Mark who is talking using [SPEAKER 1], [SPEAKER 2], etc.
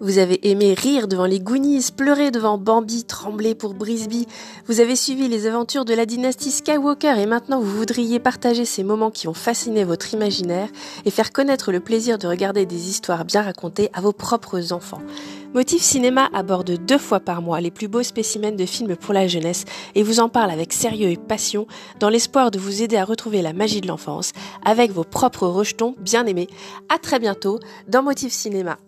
[SPEAKER 1] Vous avez aimé rire devant les Goonies, pleurer devant Bambi, trembler pour Brisby. Vous avez suivi les aventures de la dynastie Skywalker et maintenant vous voudriez partager ces moments qui ont fasciné votre imaginaire et faire connaître le plaisir de regarder des histoires bien racontées à vos propres enfants. Motif Cinéma aborde deux fois par mois les plus beaux spécimens de films pour la jeunesse et vous en parle avec sérieux et passion dans l'espoir de vous aider à retrouver la magie de l'enfance avec vos propres rejetons bien aimés. À très bientôt dans Motif Cinéma.